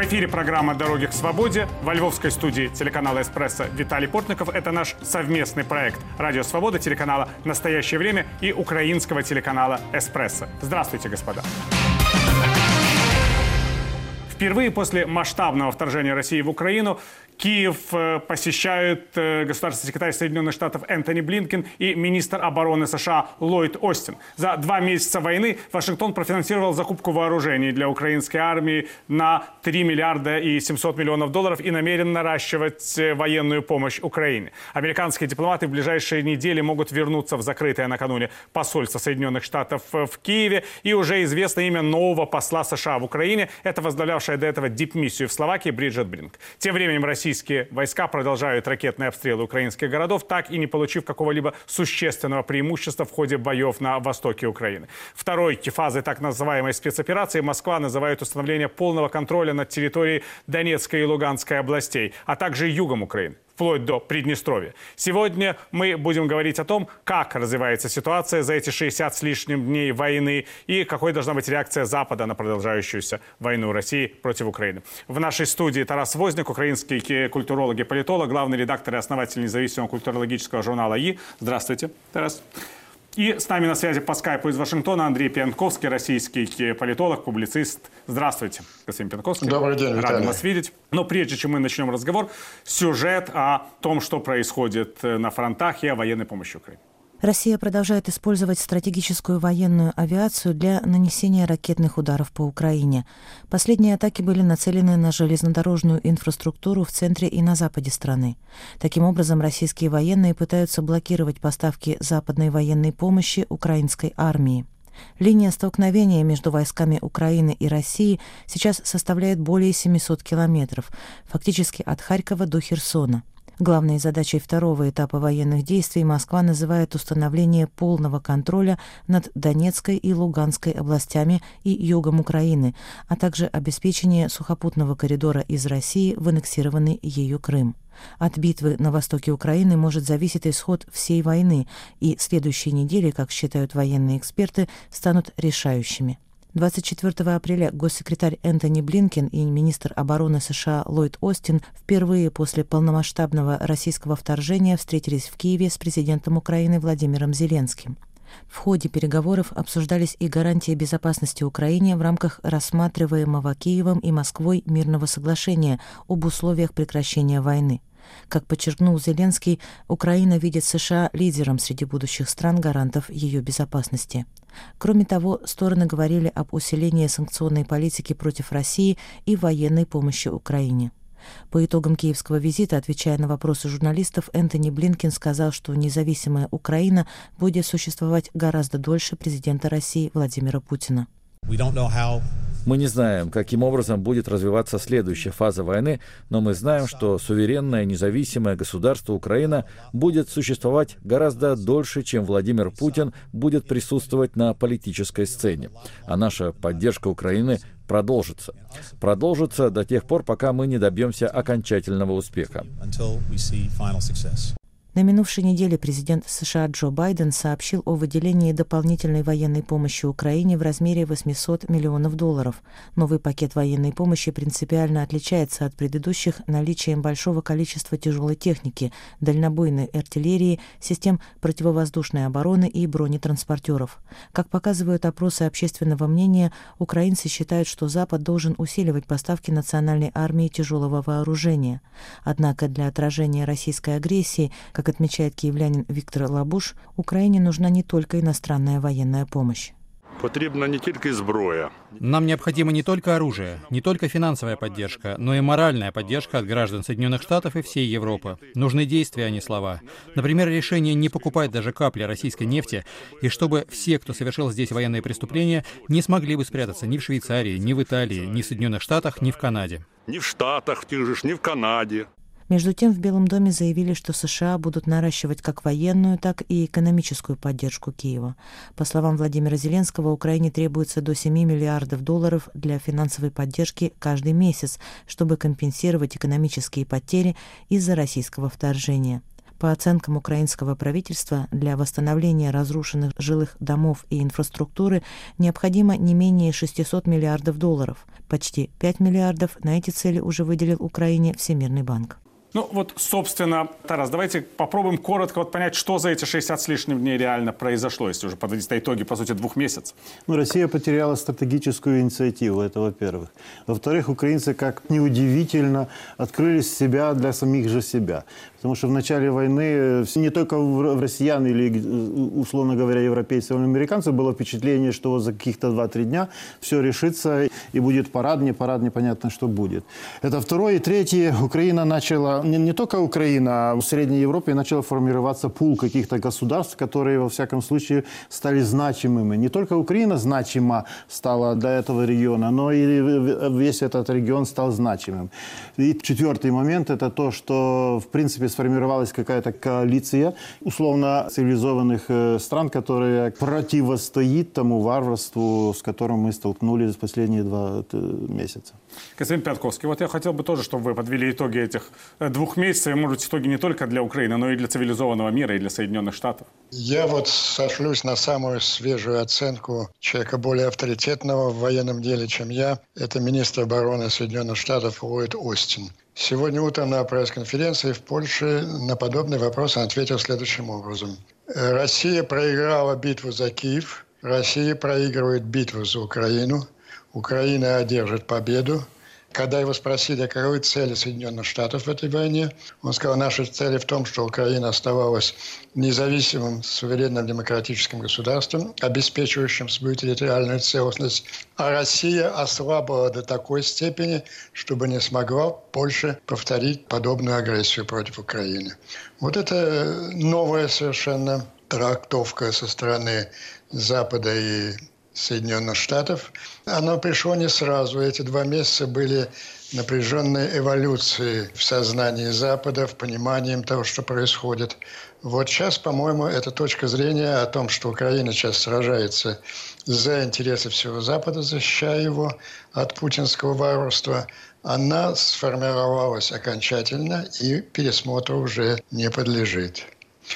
В эфире программа «Дороги к свободе». Во львовской студии телеканала «Эспрессо» Виталий Портников. Это наш совместный проект «Радио Свобода» телеканала «Настоящее время» и украинского телеканала «Эспрессо». Здравствуйте, господа. Впервые после масштабного вторжения России в Украину Киев э, посещают э, государственный секретарь Соединенных Штатов Энтони Блинкен и министр обороны США Ллойд Остин. За два месяца войны Вашингтон профинансировал закупку вооружений для украинской армии на 3 миллиарда и 700 миллионов долларов и намерен наращивать э, военную помощь Украине. Американские дипломаты в ближайшие недели могут вернуться в закрытое накануне посольство Соединенных Штатов в Киеве. И уже известно имя нового посла США в Украине. Это возглавлявшая до этого дипмиссию в Словакии Бриджит Бринг. Тем временем Россия российские войска продолжают ракетные обстрелы украинских городов, так и не получив какого-либо существенного преимущества в ходе боев на востоке Украины. Второй фазой так называемой спецоперации Москва называет установление полного контроля над территорией Донецкой и Луганской областей, а также югом Украины вплоть до Приднестровья. Сегодня мы будем говорить о том, как развивается ситуация за эти 60 с лишним дней войны и какой должна быть реакция Запада на продолжающуюся войну России против Украины. В нашей студии Тарас Возник, украинский культуролог и политолог, главный редактор и основатель независимого культурологического журнала «И». Здравствуйте, Тарас. И с нами на связи по скайпу из Вашингтона Андрей Пьянковский, российский политолог, публицист. Здравствуйте, господин Пьянковский. Добрый день, Рад Виталий. вас видеть. Но прежде чем мы начнем разговор, сюжет о том, что происходит на фронтах и о военной помощи Украине. Россия продолжает использовать стратегическую военную авиацию для нанесения ракетных ударов по Украине. Последние атаки были нацелены на железнодорожную инфраструктуру в центре и на западе страны. Таким образом, российские военные пытаются блокировать поставки западной военной помощи украинской армии. Линия столкновения между войсками Украины и России сейчас составляет более 700 километров, фактически от Харькова до Херсона. Главной задачей второго этапа военных действий Москва называет установление полного контроля над Донецкой и Луганской областями и югом Украины, а также обеспечение сухопутного коридора из России в аннексированный ею Крым. От битвы на востоке Украины может зависеть исход всей войны, и следующие недели, как считают военные эксперты, станут решающими. 24 апреля госсекретарь Энтони Блинкен и министр обороны США Ллойд Остин впервые после полномасштабного российского вторжения встретились в Киеве с президентом Украины Владимиром Зеленским. В ходе переговоров обсуждались и гарантии безопасности Украине в рамках рассматриваемого Киевом и Москвой мирного соглашения об условиях прекращения войны. Как подчеркнул Зеленский, Украина видит США лидером среди будущих стран-гарантов ее безопасности. Кроме того, стороны говорили об усилении санкционной политики против России и военной помощи Украине. По итогам киевского визита, отвечая на вопросы журналистов, Энтони Блинкин сказал, что независимая Украина будет существовать гораздо дольше президента России Владимира Путина. Мы не знаем, каким образом будет развиваться следующая фаза войны, но мы знаем, что суверенное независимое государство Украина будет существовать гораздо дольше, чем Владимир Путин будет присутствовать на политической сцене. А наша поддержка Украины продолжится. Продолжится до тех пор, пока мы не добьемся окончательного успеха. На минувшей неделе президент США Джо Байден сообщил о выделении дополнительной военной помощи Украине в размере 800 миллионов долларов. Новый пакет военной помощи принципиально отличается от предыдущих наличием большого количества тяжелой техники, дальнобойной артиллерии, систем противовоздушной обороны и бронетранспортеров. Как показывают опросы общественного мнения, украинцы считают, что Запад должен усиливать поставки национальной армии тяжелого вооружения. Однако для отражения российской агрессии – как отмечает киевлянин Виктор Лабуш, Украине нужна не только иностранная военная помощь. Потрібна не тільки зброя. Нам необходимо не только оружие, не только финансовая поддержка, но и моральная поддержка от граждан Соединенных Штатов и всей Европы. Нужны действия, а не слова. Например, решение не покупать даже капли российской нефти, и чтобы все, кто совершил здесь военные преступления, не смогли бы спрятаться ни в Швейцарии, ни в Италии, ни в Соединенных Штатах, ни в Канаде. Ні в Штатах, в тих же ж, ні в Канаді. Между тем, в Белом доме заявили, что США будут наращивать как военную, так и экономическую поддержку Киева. По словам Владимира Зеленского, Украине требуется до 7 миллиардов долларов для финансовой поддержки каждый месяц, чтобы компенсировать экономические потери из-за российского вторжения. По оценкам украинского правительства, для восстановления разрушенных жилых домов и инфраструктуры необходимо не менее 600 миллиардов долларов. Почти 5 миллиардов на эти цели уже выделил Украине Всемирный банк. Ну вот, собственно, Тарас, давайте попробуем коротко вот понять, что за эти 60 с лишним дней реально произошло, если уже подводить итоги, по сути, двух месяцев. Ну, Россия потеряла стратегическую инициативу, это во-первых. Во-вторых, украинцы, как неудивительно, открыли себя для самих же себя. Потому что в начале войны не только в россиян или, условно говоря, европейцев или американцев было впечатление, что за каких-то 2-3 дня все решится и будет парад, не парад, непонятно, что будет. Это второе. И третье, Украина начала, не, не только Украина, а в Средней Европе начала формироваться пул каких-то государств, которые, во всяком случае, стали значимыми. Не только Украина значима стала для этого региона, но и весь этот регион стал значимым. И четвертый момент – это то, что, в принципе, сформировалась какая-то коалиция условно цивилизованных э, стран, которая противостоит тому варварству, с которым мы столкнулись в последние два э, месяца. Константин Пятковский, вот я хотел бы тоже, чтобы вы подвели итоги этих э, двух месяцев, и, может быть, итоги не только для Украины, но и для цивилизованного мира, и для Соединенных Штатов. Я вот сошлюсь на самую свежую оценку человека более авторитетного в военном деле, чем я. Это министр обороны Соединенных Штатов Ллойд Остин. Сегодня утром на пресс-конференции в Польше на подобный вопрос он ответил следующим образом. Россия проиграла битву за Киев, Россия проигрывает битву за Украину, Украина одержит победу, когда его спросили, каковы цели Соединенных Штатов в этой войне, он сказал, наши цели в том, что Украина оставалась независимым, суверенным демократическим государством, обеспечивающим свою территориальную целостность, а Россия ослабла до такой степени, чтобы не смогла больше повторить подобную агрессию против Украины. Вот это новая совершенно трактовка со стороны Запада и Соединенных Штатов. Оно пришло не сразу. Эти два месяца были напряженной эволюции в сознании Запада, в понимании того, что происходит. Вот сейчас, по-моему, эта точка зрения о том, что Украина сейчас сражается за интересы всего Запада, защищая его от путинского варварства, она сформировалась окончательно и пересмотру уже не подлежит.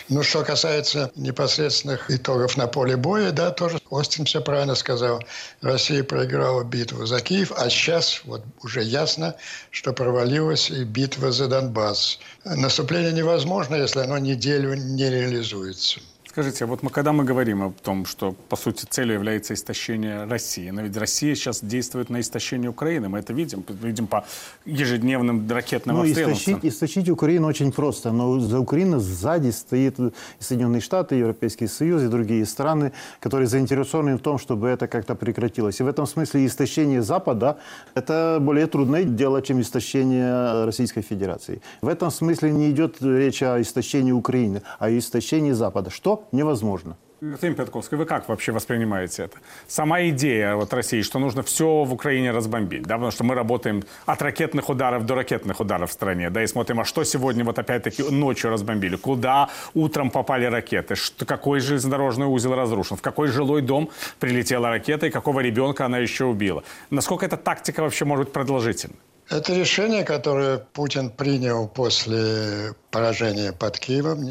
Ну, что касается непосредственных итогов на поле боя, да, тоже Остин все правильно сказал. Россия проиграла битву за Киев, а сейчас вот уже ясно, что провалилась и битва за Донбасс. Наступление невозможно, если оно неделю не реализуется. Скажите, вот мы, когда мы говорим о том, что, по сути, целью является истощение России, но ведь Россия сейчас действует на истощение Украины, мы это видим, видим по ежедневным ракетным ну, обстрелам. Истощить, истощить Украину очень просто, но за Украиной сзади стоит Соединенные Штаты, Европейский Союз и другие страны, которые заинтересованы в том, чтобы это как-то прекратилось. И в этом смысле истощение Запада – это более трудное дело, чем истощение Российской Федерации. В этом смысле не идет речь о истощении Украины, а о истощении Запада. Что невозможно. Господин Пятковский, вы как вообще воспринимаете это? Сама идея вот России, что нужно все в Украине разбомбить, да, потому что мы работаем от ракетных ударов до ракетных ударов в стране, да, и смотрим, а что сегодня вот опять-таки ночью разбомбили, куда утром попали ракеты, что, какой железнодорожный узел разрушен, в какой жилой дом прилетела ракета и какого ребенка она еще убила. Насколько эта тактика вообще может быть продолжительна? Это решение, которое Путин принял после поражения под Киевом,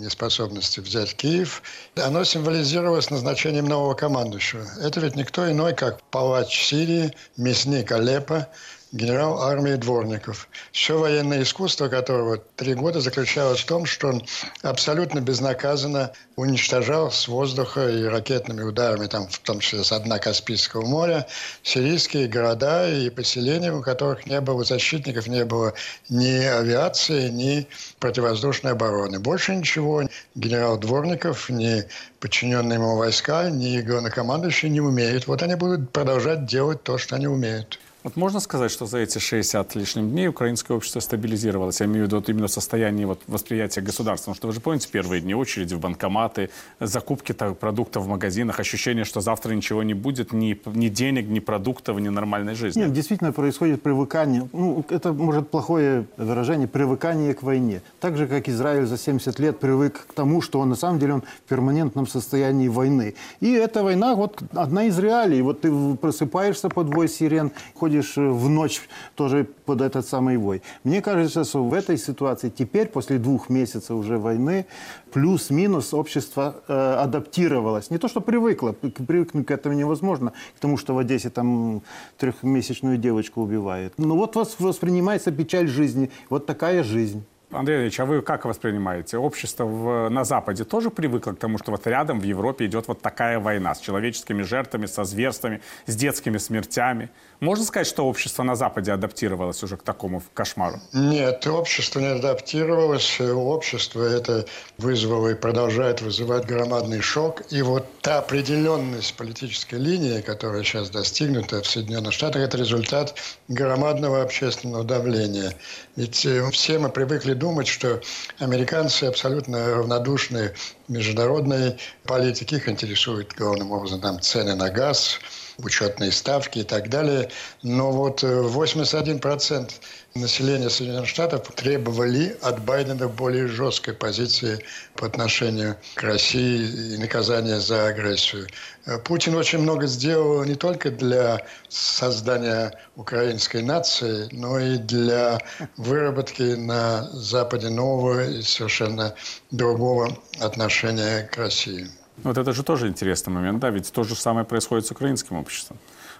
неспособности взять Киев, оно символизировалось назначением нового командующего. Это ведь никто иной, как палач Сирии, мясник Алеппо, генерал армии Дворников. Все военное искусство которого три года заключалось в том, что он абсолютно безнаказанно уничтожал с воздуха и ракетными ударами, там, в том числе с дна Каспийского моря, сирийские города и поселения, у которых не было защитников, не было ни авиации, ни противовоздушной обороны. Больше ничего генерал Дворников, ни подчиненные ему войска, ни главнокомандующие не умеют. Вот они будут продолжать делать то, что они умеют. Вот можно сказать, что за эти 60 лишним дней украинское общество стабилизировалось? Я имею в виду вот именно состояние вот восприятия государства. Потому что вы же помните первые дни очереди в банкоматы, закупки продуктов в магазинах, ощущение, что завтра ничего не будет, ни, ни денег, ни продуктов, ни нормальной жизни. Нет, действительно происходит привыкание. Ну, это, может, плохое выражение, привыкание к войне. Так же, как Израиль за 70 лет привык к тому, что он на самом деле он в перманентном состоянии войны. И эта война, вот одна из реалий. Вот ты просыпаешься под вой сирен, ходишь уходишь в ночь тоже под этот самый вой. Мне кажется, что в этой ситуации теперь, после двух месяцев уже войны, плюс-минус общество э, адаптировалось. Не то, что привыкло, привыкнуть к этому невозможно, к тому, что в Одессе там трехмесячную девочку убивают. Но вот воспринимается печаль жизни. Вот такая жизнь. Андрей Ильич, а вы как воспринимаете? Общество в, на Западе тоже привыкло к тому, что вот рядом в Европе идет вот такая война с человеческими жертвами, со зверствами, с детскими смертями? Можно сказать, что общество на Западе адаптировалось уже к такому кошмару? Нет, общество не адаптировалось. Общество это вызвало и продолжает вызывать громадный шок. И вот та определенность политической линии, которая сейчас достигнута в Соединенных Штатах, это результат громадного общественного давления. Ведь э, все мы привыкли думать, что американцы абсолютно равнодушны международной политике. Их интересуют главным образом там, цены на газ, учетные ставки и так далее. Но вот 81% э, населения Соединенных Штатов требовали от Байдена более жесткой позиции по отношению к России и наказания за агрессию. Э, Путин очень много сделал не только для создания украинской нации, но и для выработки на Западе нового и совершенно другого отношения к России. Вот это же тоже интересный момент, да, ведь то же самое происходит с украинским обществом.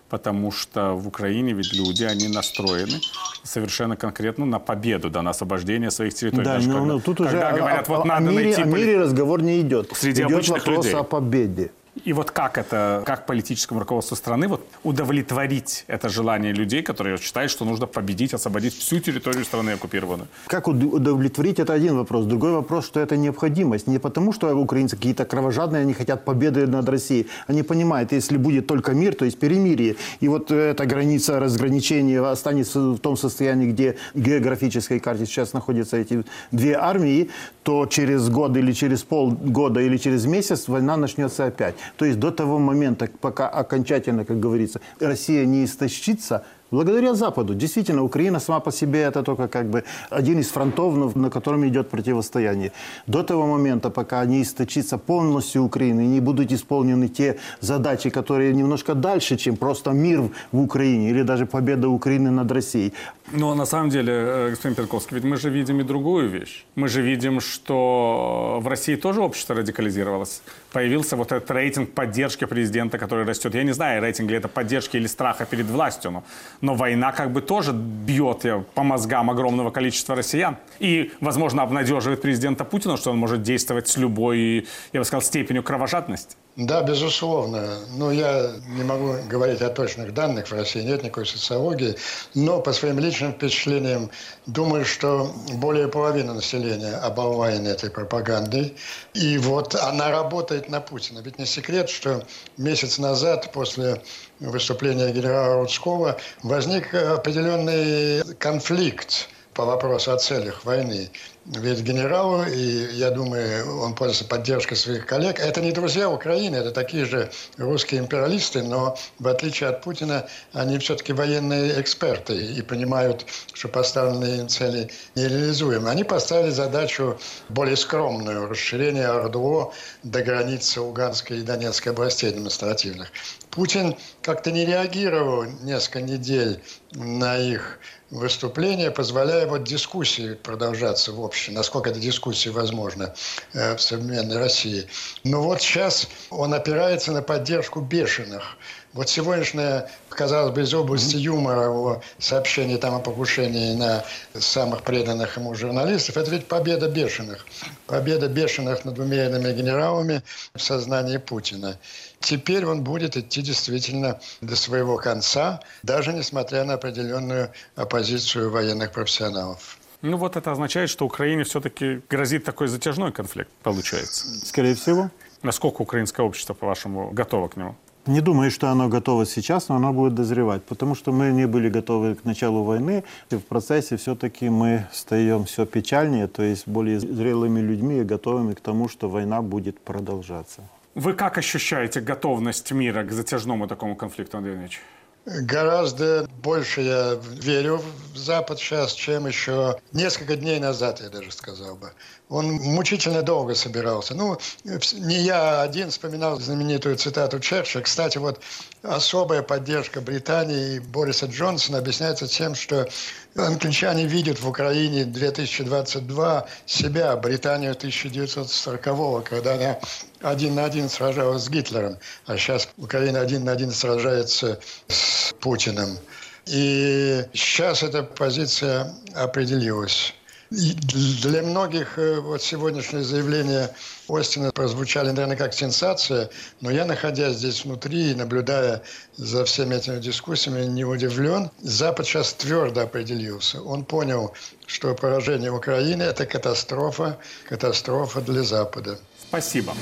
Потому что в Украине ведь люди, они настроены совершенно конкретно на победу, да, на освобождение своих территорий. Да, Даже но, когда, но тут когда уже говорят, о, вот о, надо о, мире, найти... о мире разговор не идет. Среди идет обычных вопрос людей. о победе. И вот как это, как политическому руководству страны вот удовлетворить это желание людей, которые считают, что нужно победить, освободить всю территорию страны оккупированную? Как уд- удовлетворить, это один вопрос. Другой вопрос, что это необходимость. Не потому, что украинцы какие-то кровожадные, они хотят победы над Россией. Они понимают, если будет только мир, то есть перемирие. И вот эта граница разграничения останется в том состоянии, где географической карте сейчас находятся эти две армии, то через год или через полгода или через месяц война начнется опять. То есть до того момента, пока окончательно, как говорится, Россия не истощится, Благодаря Западу. Действительно, Украина сама по себе это только как бы один из фронтов, на котором идет противостояние. До того момента, пока не источится полностью Украина и не будут исполнены те задачи, которые немножко дальше, чем просто мир в Украине или даже победа Украины над Россией. Но на самом деле, э, господин Петковский, ведь мы же видим и другую вещь. Мы же видим, что в России тоже общество радикализировалось. Появился вот этот рейтинг поддержки президента, который растет. Я не знаю, рейтинг ли это поддержки или страха перед властью, но, но война как бы тоже бьет по мозгам огромного количества россиян. И, возможно, обнадеживает президента Путина, что он может действовать с любой, я бы сказал, степенью кровожадности. Да, безусловно. Но я не могу говорить о точных данных. В России нет никакой социологии. Но по своим личным впечатлениям думаю, что более половины населения оболваены этой пропагандой. И вот она работает на Путина. Ведь не секрет, что месяц назад после выступления генерала Рудского возник определенный конфликт по вопросу о целях войны. Ведь генерал, и я думаю, он пользуется поддержкой своих коллег, это не друзья Украины, это такие же русские империалисты, но в отличие от Путина, они все-таки военные эксперты и понимают, что поставленные цели нереализуемы. Они поставили задачу более скромную – расширение РДО до границы Луганской и Донецкой областей административных. Путин как-то не реагировал несколько недель на их выступления, позволяя вот дискуссии продолжаться в обществе, насколько эта дискуссия возможна э, в современной России. Но вот сейчас он опирается на поддержку бешеных. Вот сегодняшнее, казалось бы, из области юмора о сообщении там о покушении на самых преданных ему журналистов, это ведь победа бешеных. Победа бешеных над умеренными генералами в сознании Путина. Теперь он будет идти действительно до своего конца, даже несмотря на определенную оппозицию военных профессионалов. Ну вот это означает, что Украине все-таки грозит такой затяжной конфликт, получается. Скорее всего. Насколько украинское общество, по-вашему, готово к нему? Не думаю, что оно готово сейчас, но оно будет дозревать, потому что мы не были готовы к началу войны, и в процессе все-таки мы встаем все печальнее, то есть более зрелыми людьми и готовыми к тому, что война будет продолжаться. Вы как ощущаете готовность мира к затяжному такому конфликту, Андрей Ильич? Гораздо больше я верю в Запад сейчас, чем еще несколько дней назад, я даже сказал бы. Он мучительно долго собирался. Ну, не я один вспоминал знаменитую цитату Черчилля. Кстати, вот особая поддержка Британии и Бориса Джонсона объясняется тем, что англичане видят в Украине 2022 себя, Британию 1940-го, когда она один на один сражалась с Гитлером, а сейчас Украина один на один сражается с Путиным. И сейчас эта позиция определилась. Для многих э, вот сегодняшнее заявление Остина прозвучали, наверное, как сенсация, но я, находясь здесь внутри и наблюдая за всеми этими дискуссиями, не удивлен. Запад сейчас твердо определился. Он понял, что поражение Украины – это катастрофа, катастрофа для Запада. Спасибо.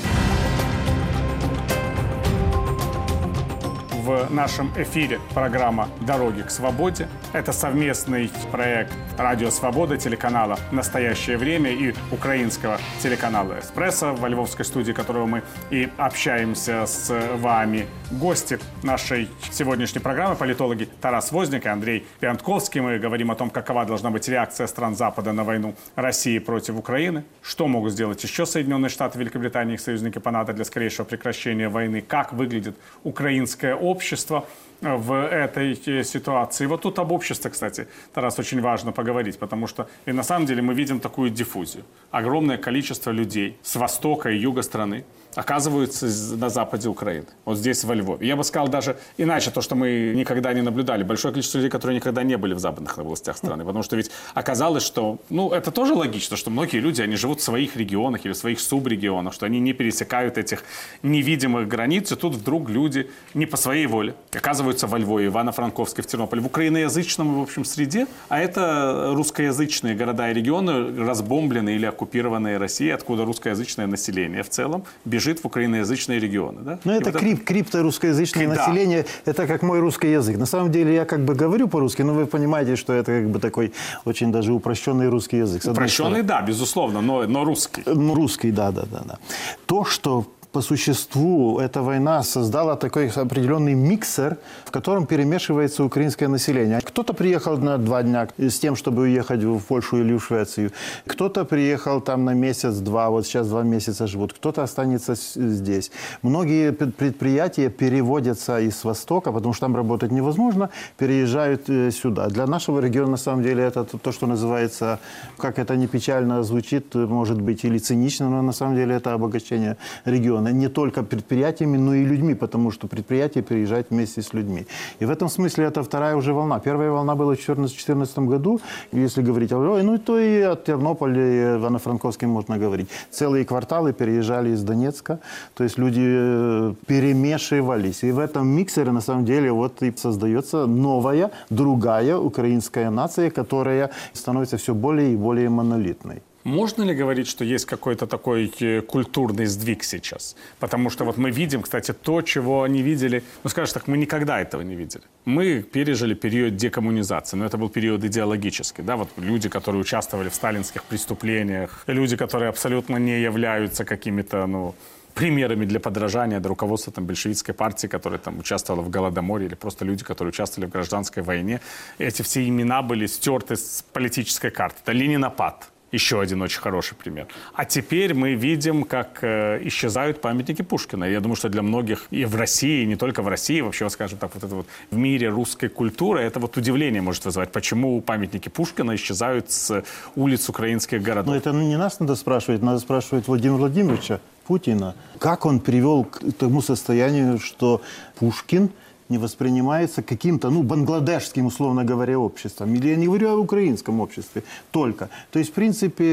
Нашем эфире программа «Дороги к свободе». Это совместный проект «Радио Свобода» телеканала «Настоящее время» и украинского телеканала «Эспрессо», во львовской студии которого мы и общаемся с вами. Гости нашей сегодняшней программы – политологи Тарас Возник и Андрей Пиантковский. Мы говорим о том, какова должна быть реакция стран Запада на войну России против Украины, что могут сделать еще Соединенные Штаты, Великобритания и их союзники по НАТО для скорейшего прекращения войны, как выглядит украинское общество, общества в этой э, ситуации. Вот тут об обществе, кстати, Тарас, очень важно поговорить, потому что и на самом деле мы видим такую диффузию. Огромное количество людей с востока и юга страны, оказываются на западе Украины, вот здесь, во Львове. Я бы сказал даже иначе, то, что мы никогда не наблюдали. Большое количество людей, которые никогда не были в западных областях страны. Потому что ведь оказалось, что, ну, это тоже логично, что многие люди, они живут в своих регионах или в своих субрегионах, что они не пересекают этих невидимых границ, и тут вдруг люди не по своей воле оказываются во Львове, Ивано-Франковске, в Тернополе, в украиноязычном, в общем, среде, а это русскоязычные города и регионы, разбомбленные или оккупированные Россией, откуда русскоязычное население в целом бежит в украиноязычные регионы. Да? Ну, это вот крип, крипторусскоязычное да. население. Это как мой русский язык. На самом деле я как бы говорю по-русски, но вы понимаете, что это как бы такой очень даже упрощенный русский язык. Упрощенный, да, безусловно, но, но русский. Ну, русский, да, да, да, да. То, что по существу эта война создала такой определенный миксер, в котором перемешивается украинское население. Кто-то приехал на два дня с тем, чтобы уехать в Польшу или в Швецию. Кто-то приехал там на месяц-два, вот сейчас два месяца живут. Кто-то останется здесь. Многие предприятия переводятся из Востока, потому что там работать невозможно, переезжают э, сюда. Для нашего региона, на самом деле, это то, что называется, как это не печально звучит, может быть, или цинично, но на самом деле это обогащение региона сделано не только предприятиями, но и людьми, потому что предприятие переезжает вместе с людьми. И в этом смысле это вторая уже волна. Первая волна была в 2014 году, если говорить о ну то и от Тернополя, и Ивано-Франковске можно говорить. Целые кварталы переезжали из Донецка, то есть люди э, перемешивались. И в этом миксере на самом деле вот и создается новая, другая украинская нация, которая становится все более и более монолитной. Можно ли говорить, что есть какой-то такой э, культурный сдвиг сейчас? Потому что вот мы видим, кстати, то, чего не видели, ну, скажешь так, мы никогда этого не видели. Мы пережили период декоммунизации, но это был период идеологический, да, вот люди, которые участвовали в сталинских преступлениях, люди, которые абсолютно не являются какими-то, ну, примерами для подражания до руководства там, большевистской партии, которая там участвовала в Голодоморе, или просто люди, которые участвовали в гражданской войне. Эти все имена были стерты с политической карты. Это Ленинопад, еще один очень хороший пример. А теперь мы видим, как э, исчезают памятники Пушкина. Я думаю, что для многих и в России, и не только в России, вообще, скажем так, вот это вот в мире русской культуры, это вот удивление может вызывать, почему памятники Пушкина исчезают с улиц украинских городов. Но это не нас надо спрашивать, надо спрашивать Владимира Владимировича Путина. Как он привел к тому состоянию, что Пушкин – не воспринимается каким-то, ну, бангладешским, условно говоря, обществом. Или я не говорю о украинском обществе только. То есть, в принципе,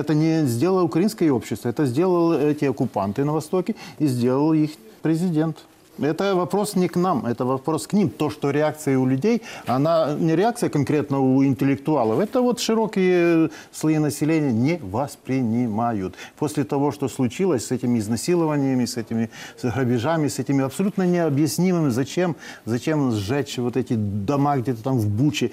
это не сделало украинское общество, это сделал эти оккупанты на Востоке и сделал их президент. Это вопрос не к нам, это вопрос к ним. То, что реакция у людей, она не реакция конкретно у интеллектуалов, это вот широкие слои населения не воспринимают. После того, что случилось с этими изнасилованиями, с этими с грабежами, с этими абсолютно необъяснимыми, зачем, зачем сжечь вот эти дома где-то там в Буче,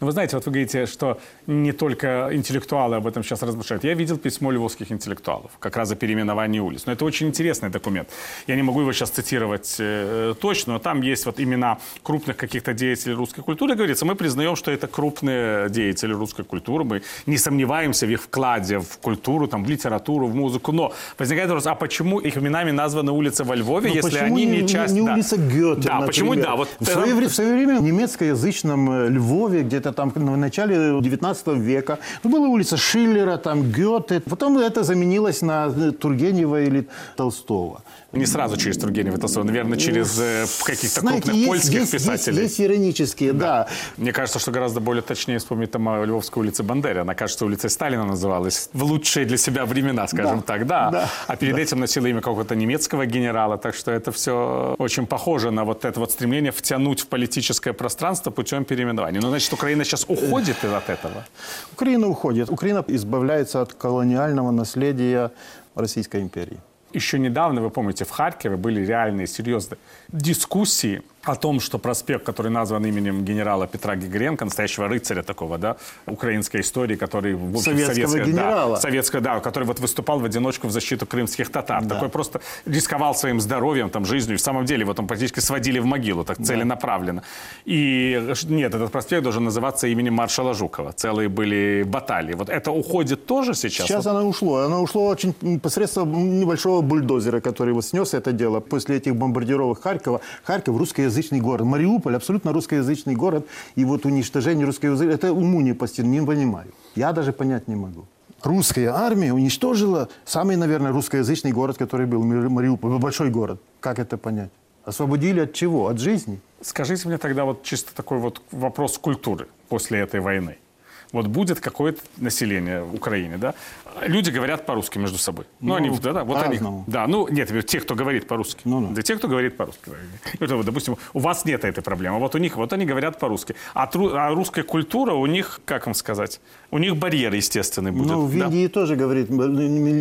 Но вы знаете, вот вы говорите, что не только интеллектуалы об этом сейчас размышляют. Я видел письмо львовских интеллектуалов, как раз о переименовании улиц. Но это очень интересный документ. Я не могу его сейчас цитировать э, точно, но там есть вот имена крупных каких-то деятелей русской культуры. Говорится, мы признаем, что это крупные деятели русской культуры. Мы не сомневаемся в их вкладе в культуру, там, в литературу, в музыку. Но возникает вопрос, а почему их именами названы улицы во Львове, Ну, если они не, не, часть... не да. улица Гёте, Да, например? почему, да, вот в, это- свое, в свое время в немецкоязычном э, Львове, где-то там в начале 19 века, ну, была улица Шиллера, там Гёте. Потом это заменилось на Тургенева или Толстого. Не сразу через Тургенева Толстого, наверное, через э, каких-то Знаете, крупных есть, польских есть, есть- писателей. Есть, иронические, да. Мне кажется, что гораздо более точнее вспомнить там о Львовской улице Бандеры. Она, кажется, улицей Сталина называлась в лучшие для себя времена, скажем Да, так. Да. да, а перед этим носила имя какого-то немецкого генерала. Так что это все очень похоже на вот это вот стремление втянуть в политическое пространство путем переименования. Ну, значит, Украина сейчас уходит от этого. Украина уходит. Украина избавляется от колониального наследия Российской империи. Еще недавно, вы помните, в Харькове были реальные, серьезные дискуссии о том, что проспект, который назван именем генерала Петра Григоренко, настоящего рыцаря такого, да, украинской истории, который... В общем, Советского советская- генерала. Да, советского, да, который вот выступал в одиночку в защиту крымских татар. Такой просто рисковал своим здоровьем, там, жизнью. И в самом деле, вот он практически сводили в могилу, так целенаправленно. И нет, этот проспект должен называться именем маршала Жукова. Целые были баталии. Вот это уходит тоже сейчас? Сейчас Вот оно ушло. Оно ушло очень посредством небольшого бульдозера, который вот снес это дело. После этих бомбардировок Харькова. Харьков русскоязычный город. Мариуполь абсолютно русскоязычный город. И вот уничтожение русского языка, это уму не постиг, не понимаю. Я даже понять не могу. Русская армия уничтожила самый, наверное, русскоязычный город, который был Мари- Мариуполь. Большой город. Как это понять? Освободили от чего? От жизни? Скажите мне тогда вот чисто такой вот вопрос культуры после этой войны. Вот будет какое-то население в Украине, да? Люди говорят по-русски между собой. Ну, Ну, они, да, да, вот они, да, ну, нет, те, кто говорит по-русски. Ну-ну. Да, те, кто говорит по-русски. Вот, вот, допустим, у вас нет этой проблемы, а вот у них, вот они говорят по-русски. А, тру- а русская культура у них, как вам сказать, у них барьер естественный будет. Ну, в да? Индии тоже говорит,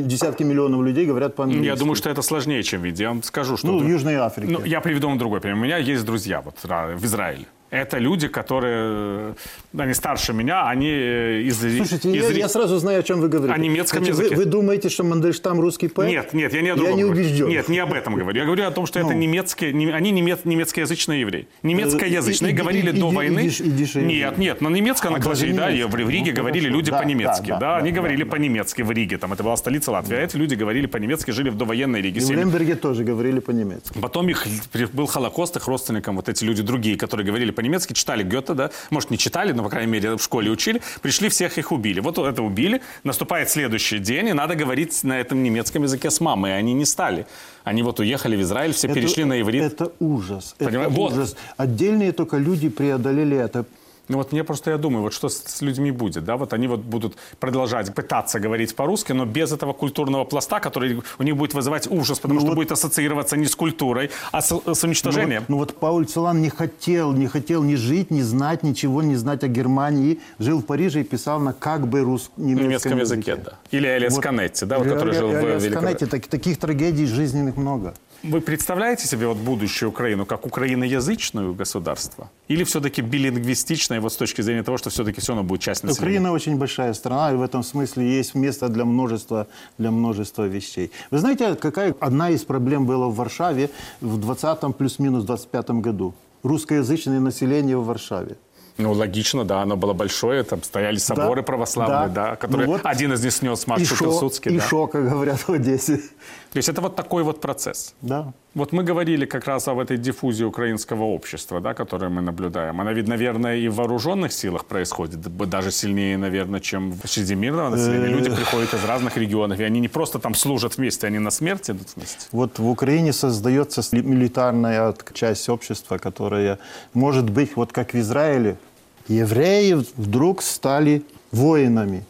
десятки миллионов людей говорят по-английски. Я думаю, что это сложнее, чем в Индии. Я вам скажу, что... Ну, в Южной Африке. Ну, я приведу вам другой пример. У меня есть друзья вот, ра- в Израиле. Это люди, которые, э, они старше меня, они э, из... Слушайте, из- я, я сразу знаю, о чем вы говорите. О немецком Значит, вы- языке. Вы, думаете, что Мандельштам русский поэт? Нет, нет, я не о Я другом не говорю. убежден. Нет, не об этом говорю. Я говорю о том, что это Ну. немецкие, не- они немец, немецкоязычные евреи. Немецкоязычные и- и- говорили и- до и- войны. Нет, нет, на немецком, А, на даже классе, да, немецком. в Риге Ну, говорили хорошо. люди Да, по-немецки. да, Да, да, они да, говорили да. по-немецки в Риге, там это была столица Латвии. А эти люди говорили по-немецки, жили в довоенной Риге. И в Лемберге тоже говорили по-немецки. Потом их был Холокост, их родственникам, вот эти люди другие, которые говорили по-немецки, читали Гёте, да, может, не читали, но, по крайней мере, в школе учили, пришли, всех их убили. Вот это убили, наступает следующий день, и надо говорить на этом немецком языке с мамой, и они не стали. Они вот уехали в Израиль, все перешли на иврит. Это ужас. Понимаю, Это вот. ужас. Отдельные только люди преодолели это. Ну вот мне просто, я думаю, вот что с, с людьми будет, да, вот они вот будут продолжать пытаться говорить по-русски, но без этого культурного пласта, который у них будет вызывать ужас, потому Ну что вот- будет ассоциироваться не с культурой, а с, с Ну уничтожением. вот, ну вот Пауль Целан не хотел, не хотел ни жить, ни знать, ничего не знать о Германии. Жил в Париже и писал на как бы рус... На немецком, немецком языке, да. Или Элиас Вот. Канетти, да, вот, который жил в Великобритании. Канетти. Так- таких трагедий жизненных много. Вы представляете себе вот будущую Украину как украиноязычную государство? Или все-таки билингвистичное, вот с точки зрения того, что все-таки все равно будет часть населения? Украина очень большая страна, и в этом смысле есть место для множества, для множества вещей. Вы знаете, какая одна из проблем была в Варшаве в 20-м плюс-минус 25-м году? Русскоязычное население в Варшаве. Ну, логично, да, оно было большое, там стояли соборы Да, православные, да, которые Ну вот. один из них снес Макс и шо, Пилсудский. и да. шо, как говорят в Одессе. То есть это вот такой вот процесс. Да. Вот мы говорили как раз об этой диффузии украинского общества, да, которую мы наблюдаем. Она ведь, наверное, и в вооруженных силах происходит, даже сильнее, наверное, чем в среди мирного населения. Люди приходят из разных регионов, и они не просто там служат вместе, они на смерть идут вместе. Вот в Украине создается милитарная часть общества, которая может быть, вот как в Израиле, евреи вдруг стали воинами.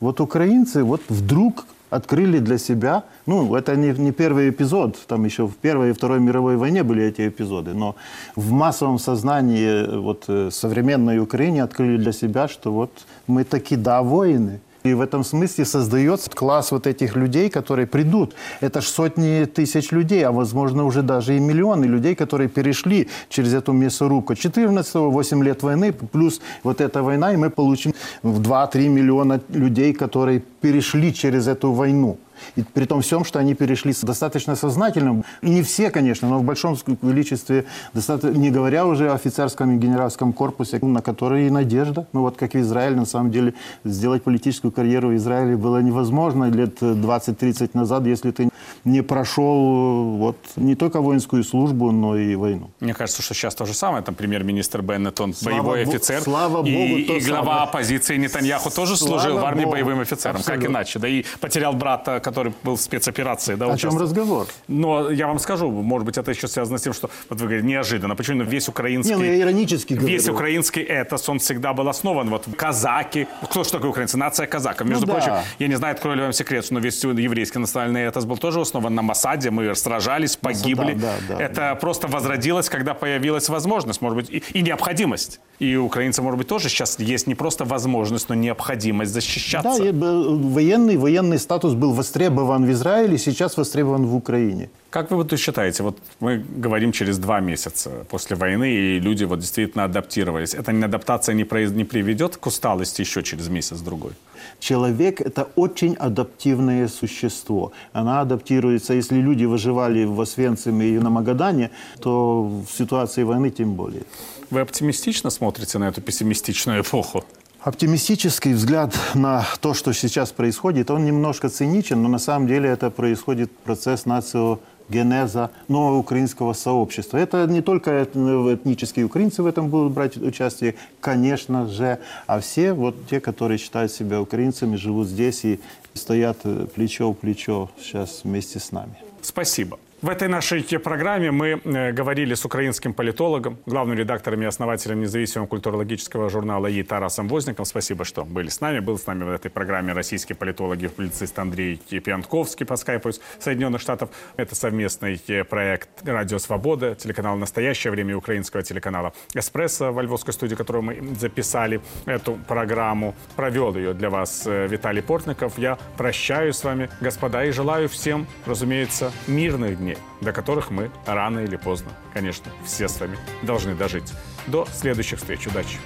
Вот украинцы вот вдруг открыли для себя, ну, это не, не первый эпизод, там еще в Первой и Второй мировой войне были эти эпизоды, но в массовом сознании вот, э, современной Украине открыли для себя, что вот мы таки, да, воины, И в этом смысле создается класс вот этих людей, которые придут. Это ж сотни тысяч людей, а возможно уже даже и миллионы людей, которые перешли через эту мясорубку. 14-го, 8 лет войны, плюс вот эта война, и мы получим в 2-3 миллиона людей, которые перешли через эту войну. И при том всем, что они перешли достаточно сознательно. И не все, конечно, но в большом количестве, не говоря уже о офицерском и генеральском корпусе, на который и надежда. Ну вот как в Израиле, на самом деле, сделать политическую карьеру в Израиле было невозможно лет 20-30 назад, если ты не прошел вот, не только воинскую службу, но и войну. Мне кажется, что сейчас то же самое. Там премьер-министр Беннет, он слава боевой бо- офицер. Слава и, Богу, и глава самое. оппозиции Нетаньяху тоже Слава служил в армии Богу. боевым офицером. Абсолютно. Как иначе? Да и потерял брата, который был в спецоперации. Да, О чем разговор? Но я вам скажу, может быть, это еще связано с тем, что, вот вы говорите, неожиданно. Почему весь украинский... Не, ну я иронически говорю. Весь украинский этос, он всегда был основан. Вот казаки. Кто что такое украинцы? Нация казаков. Между Ну да. прочим, я не знаю, открою ли вам секрет, но весь еврейский национальный этос был тоже основан на Масаде. Мы сражались, погибли. да, да, Это просто возродилось, когда появилась возможность, может быть, и, и необходимость. И у украинцев, может быть, тоже сейчас есть не просто возможность, но необходимость защищаться. Да, э, военный, военный статус был востребован в Израиле, сейчас востребован в Украине. Как вы вот считаете, вот мы говорим через два месяца после войны, и люди вот действительно адаптировались. Эта адаптация не, произ- не приведет к усталости еще через месяц-другой? Человек – это очень адаптивное существо. Она адаптируется. Если люди выживали в Освенциме и на Магадане, то в ситуации войны тем более. Вы оптимистично смотрите на эту пессимистичную эпоху? Оптимистический взгляд на то, что сейчас происходит, он немножко циничен, но на самом деле это происходит процесс нациогенеза нового украинского сообщества. Это не только эт- этнические украинцы в этом будут брать участие, конечно же, а все вот те, которые считают себя украинцами, живут здесь и стоят э, плечо в плечо сейчас вместе с нами. Спасибо. В этой нашей программе мы э, говорили с украинским политологом, главным редактором и основателем независимого культурологического журнала «И» Тарасом Возником. Спасибо, что были с нами. Был с нами в этой программе российский политолог и публицист Андрей Пьянковский по скайпу из Соединенных Штатов. Это совместный э, проект «Радио Свобода», телеканал «Настоящее время» украинского телеканала «Эспрессо» во львовской студии, которую мы записали эту программу. Провел ее для вас э, Виталий Портников. Я прощаюсь с вами, господа, и желаю всем, разумеется, мирных дней, до которых мы рано или поздно, конечно, все с вами должны дожить. До следующих встреч. Удачи!